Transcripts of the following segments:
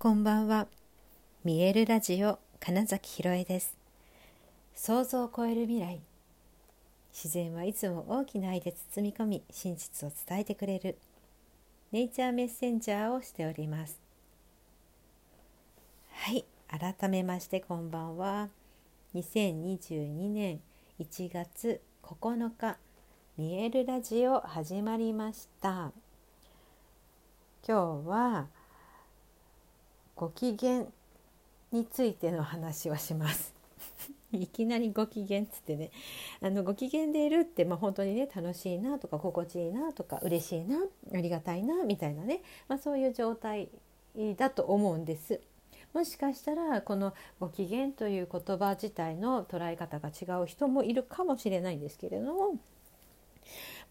こんばんは。見えるラジオ金崎ひろえです。想像を超える未来。自然はいつも大きな愛で包み込み、真実を伝えてくれるネイチャーメッセンジャーをしております。はい、改めましてこんばんは。2022年1月9日、見えるラジオ始まりました。今日はご機嫌についての話をします。いきなりご機嫌っつってねあのご機嫌でいるって、まあ、本当にね楽しいなとか心地いいなとか嬉しいなありがたいなみたいなね、まあ、そういう状態だと思うんです。もしかしたらこの「ご機嫌」という言葉自体の捉え方が違う人もいるかもしれないんですけれども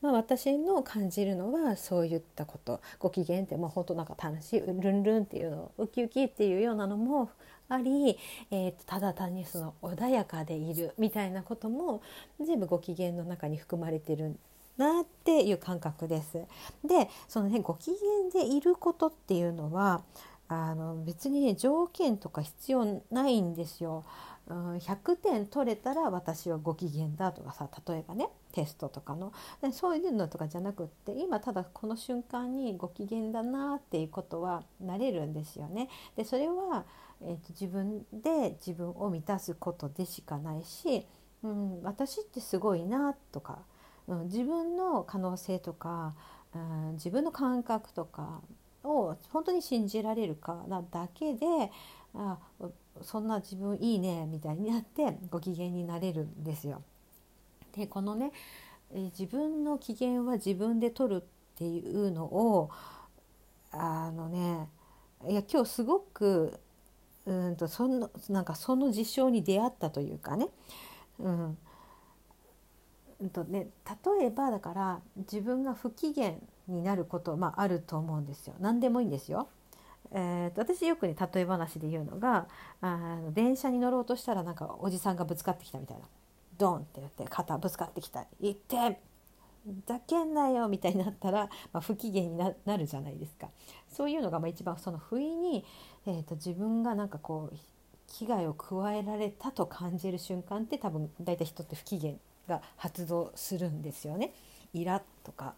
まあ、私の感じるのはそういったことご機嫌ってもう本当なんか楽しいルンルンっていうのウキウキっていうようなのもあり、えー、ただ単にその穏やかでいるみたいなことも全部ご機嫌の中に含まれてるなっていう感覚です。でそのねご機嫌でいることっていうのはあの別にね条件とか必要ないんですよ。100点取れたら私はご機嫌だとかさ例えばねテストとかのそういうのとかじゃなくって今ただこの瞬間にご機嫌だなっていうことはなれるんですよね。でそれは、えーと、自分で自分を満たすことでしかないし、うん、私ってすごいなとか、うん、自分の可能性とか、うん、自分の感覚とかを本当に信じられるかなだけであそんな自分いいねみたいになってご機嫌になれるんですよ。でこのね自分の機嫌は自分で取るっていうのをあのねいや今日すごくうんとそのなんかその事象に出会ったというかね,、うん。うんとね例えばだから自分が不機嫌になること、まあ、あると思うんですよ。何でもいいんですよ。えーと、私よくね例え話で言うのがあの電車に乗ろうとしたらなんかおじさんがぶつかってきたみたいな。ドンって言って肩ぶつかってきた行ってだけんなよみたいになったら、まあ、不機嫌になるじゃないですかそういうのがまあ一番その不意に、えーと、自分がなんかこう危害を加えられたと感じる瞬間って多分大体人って不機嫌が発動するんですよね。イラッとか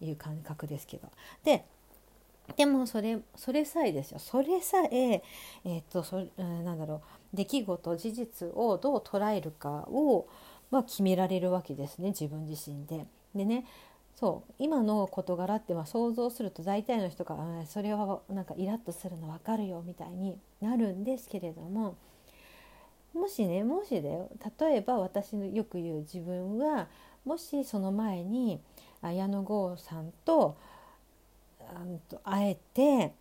いう感覚ですけど。ででもそれそれさえですよ。それさええ、っとそ、なんだろう。出来事事実をどう捉えるかを、まあ、決められるわけですね。自分自身で。でねそう。今の事柄ってまあ想像すると大体の人が「それはなんかイラッとするの分かるよ」みたいになるんですけれどももしねもしだよ。例えば私のよく言う自分はもしその前に綾野剛さんと会えて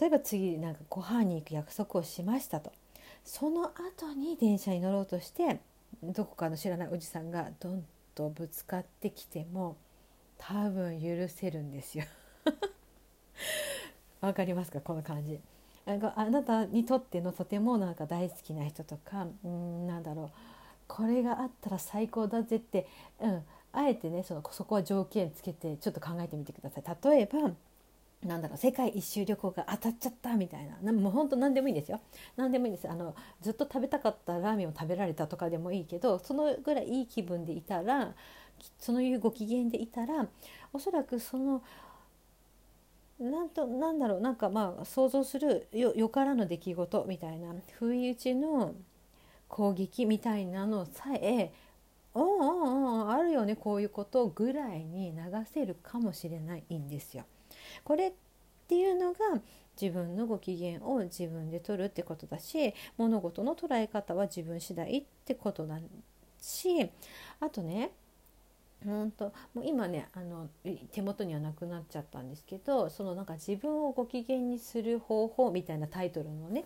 例えば次なんかご飯に行く約束をしましたと。その後に電車に乗ろうとしてどこかの知らないおじさんがドンとぶつかってきても多分許せるんですよ。わかりますか？この感じ。あなたにとってのとてもなんか大好きな人とかうんなんだろう。これがあったら最高だぜって、うん、あえてねそのそこは条件つけてちょっと考えてみてください。例えばなんだろう世界一周旅行が当たっちゃったみたいな。なもうほんと何でもいいんですよ。何でもいいんです。あのずっと食べたかったラーメンを食べられたとかでもいいけどそのぐらいいい気分でいたらそのいうご機嫌でいたらおそらくそのなんとなんだろう。なんかまあ想像するよよからぬ出来事みたいな不意打ちの攻撃みたいなのさえおんおんおんあるよねこういうことぐらいに流せるかもしれないんですよ。これっていうのが自分のご機嫌を自分で取るってことだし物事の捉え方は自分次第ってことだしあとねうんともう今ねあの手元にはなくなっちゃったんですけどそのなんか自分をご機嫌にする方法みたいなタイトルのね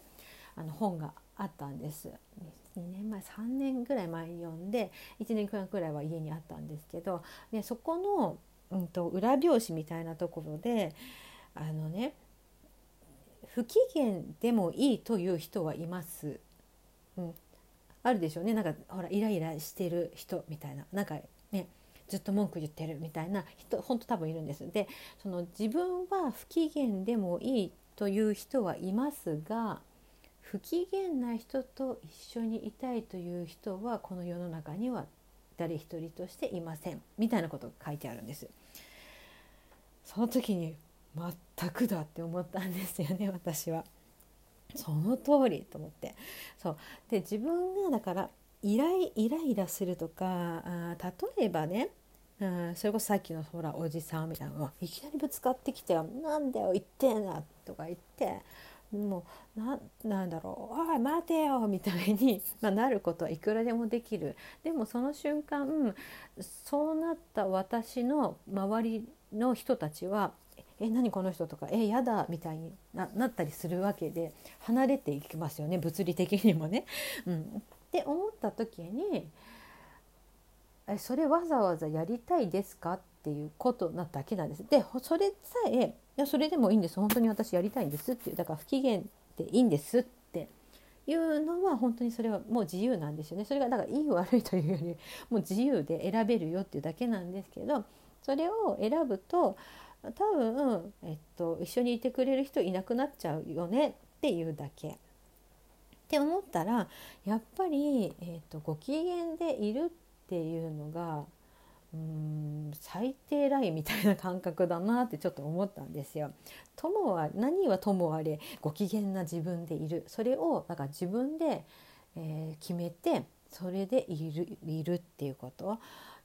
あの本があったんです。2年前3年ぐらい前に読んで1年くらいは家にあったんですけどでそこのうんと、裏表紙みたいなところであのね不機嫌でもいいという人はいます。うん、あるでしょうねなんかほらイライラしてる人みたいななんかねずっと文句言ってるみたいな人本当多分いるんです。でその自分は不機嫌でもいいという人はいますが不機嫌な人と一緒にいたいという人はこの世の中には誰一人としていませんみたいなことが書いてあるんです。その時に全くだって思ったんですよね私は。その通りと思ってそうで自分がだからイライイライラするとかあ例えばねあそれこそさっきのほらおじさんみたいなのがいきなりぶつかってきて「なんだよ言ってんな」とか言ってもうななんだろう「おい待てよ」みたいに、まあ、なることはいくらでもできる。でもその瞬間そうなった私の周りの人たちは「え何この人」とか「えやだ」みたいにななったりするわけで離れていきますよね。物理的にもね。うん、って思った時にえそれわざわざやりたいですか？っていうことなだけなんです。でそれさえいやそれでもいいんです本当に私やりたいんですっていうだから不機嫌でいいんですっていうのは本当にそれはもう自由なんですよね。それがだからいい悪いというよりもう自由で選べるよっていうだけなんですけどそれを選ぶと多分、えっと、一緒にいてくれる人いなくなっちゃうよねっていうだけ。って思ったらやっぱり、えっと、ご機嫌でいるっていうのがうん最低ラインみたいな感覚だなってちょっと思ったんですよ。ともは何はともあれご機嫌な自分でいるそれをだか自分で、えー、決めてそれでいるいるっていうこと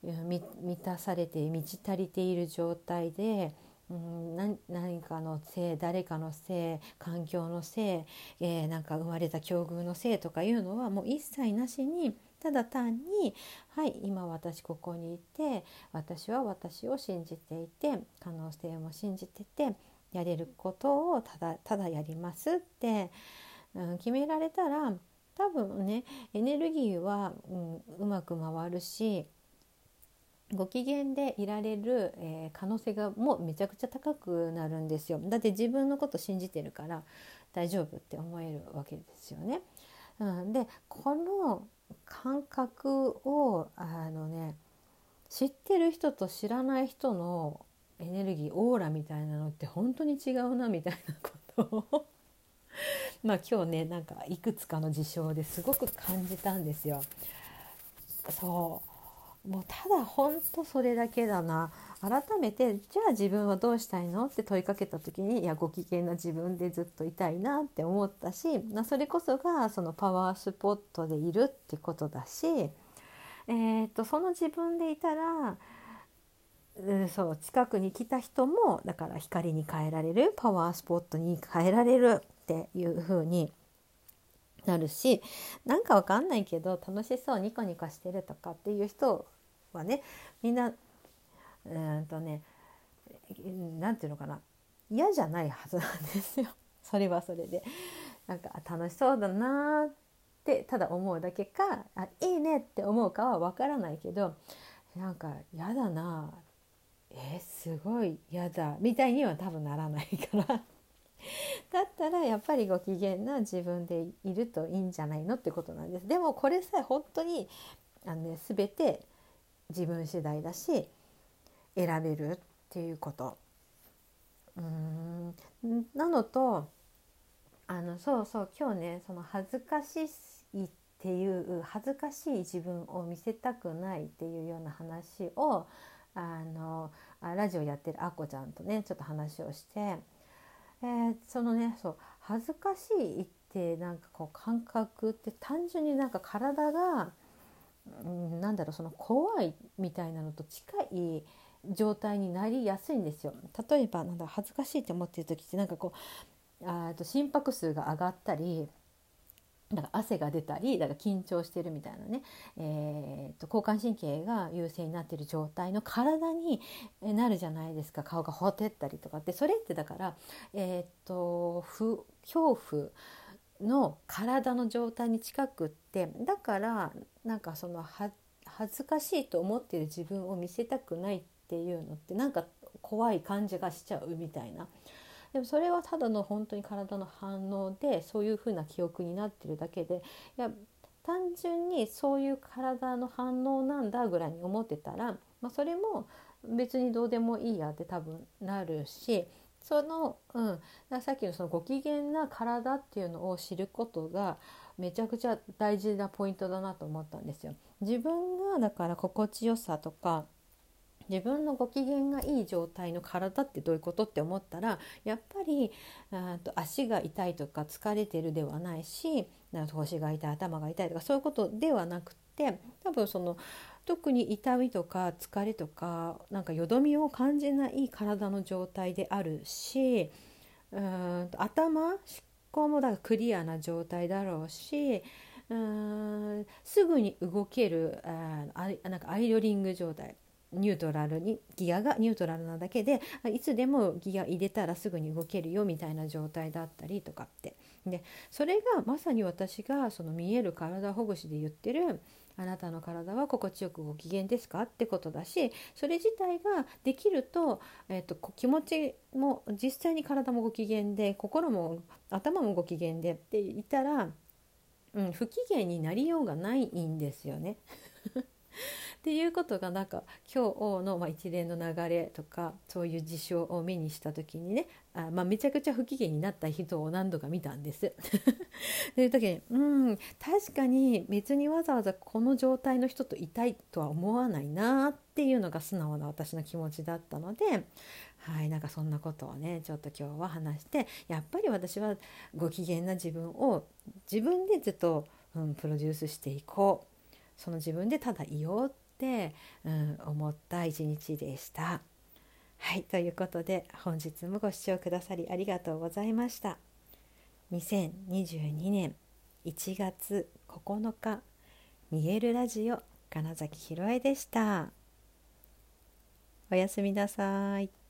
満たされて満ち足りている状態で。うん、何かのせい誰かのせい環境のせい、えー、なんか生まれた境遇のせいとかいうのはもう一切なしにただ単にはい今私ここにいて私は私を信じていて可能性も信じててやれることをただただやりますって、うん、決められたら多分ねエネルギーは、うん、うまく回るしご機嫌でいられる、えー、可能性がもうめちゃくちゃ高くなるんですよだって自分のこと信じてるから大丈夫って思えるわけですよね。うん、でこの感覚をあのね知ってる人と知らない人のエネルギーオーラみたいなのって本当に違うなみたいなことを まあ今日ねなんかいくつかの事象ですごく感じたんですよ。そうもうただ本当それだけだな。改めてじゃあ自分はどうしたいの？って問いかけた時にいやご機嫌な自分でずっといたいなって思ったしまそれこそがそのパワースポットでいるってことだし、えーと、その自分でいたらうん、そう近くに来た人もだから光に変えられるパワースポットに変えられるっていう風になるしなんかわかんないけど楽しそうニコニコしてるとかっていう人はねみんなうんとね何て言うのかな嫌じゃないはずなんですよ。それはそれで。なんか楽しそうだなってただ思うだけかあいいねって思うかは分からないけどなんか嫌だな。えー、すごい嫌だ。みたいには多分ならないから。だったらやっぱりご機嫌な自分でいるといいんじゃないのってことなんです。でもこれさえ本当にあの、ね、全て自分次第だし選べるっていうこと。うん。なのとあのそうそう今日ねその恥ずかしいっていう恥ずかしい自分を見せたくないっていうような話をあのラジオやってるあこちゃんとねちょっと話をして、えー、そのねそう恥ずかしいってなんかこう感覚って単純になんか体が、うん、なんだろうその怖いみたいなのと近い状態になりやすいんですよ。例えばなんだ恥ずかしいって思ってる時ってなんかこうあと心拍数が上がったりだから汗が出たりだから緊張してるみたいなね、えーと、交感神経が優勢になってる状態の体になるじゃないですか顔がほてったりとかってそれってだから、えーと、と恐怖の体の状態に近くってだからなんかその恥ずかしいと思ってる自分を見せたくないっていうのってなんか怖い感じがしちゃうみたいな。でもそれはただの本当に体の反応でそういうふうな記憶になってるだけでいや単純にそういう体の反応なんだぐらいに思ってたら、まあ、それも別にどうでもいいやって多分なるしその、うん、さっきのそのご機嫌な体っていうのを知ることがめちゃくちゃ大事なポイントだなと思ったんですよ。自分がだから心地よさとか自分のご機嫌がいい状態の体ってどういうことって思ったらやっぱりと足が痛いとか疲れてるではないし腰が痛い頭が痛いとかそういうことではなくて多分その特に痛みとか疲れとかなんかよどみを感じない体の状態であるしうん頭思考もだからクリアな状態だろうしうんすぐに動けるあなんかアイドリング状態。ニュートラルにギアがニュートラルなだけでいつでもギア入れたらすぐに動けるよみたいな状態だったりとかってでそれがまさに私がその見える体ほぐしで言ってるあなたの体は心地よくご機嫌ですかってことだしそれ自体ができると,、えーと、気持ちも実際に体もご機嫌で心も頭もご機嫌でって言ったら、うん、不機嫌になりようがないんですよね。っていうことがなんか今日のまあ一連の流れとかそういう事象を目にした時にねあ、まあ、めちゃくちゃ不機嫌になった人を何度か見たんです。という時にうん確かに別にわざわざこの状態の人といたいとは思わないなっていうのが素直な私の気持ちだったのではいなんかそんなことをねちょっと今日は話してやっぱり私はご機嫌な自分を自分でずっと、うん、プロデュースしていこうその自分でただいようって、うん、思った一日でした。はいということで本日もご視聴くださりありがとうございました。2022年1月9日見えるラジオ金崎ひろえでした。おやすみなさい。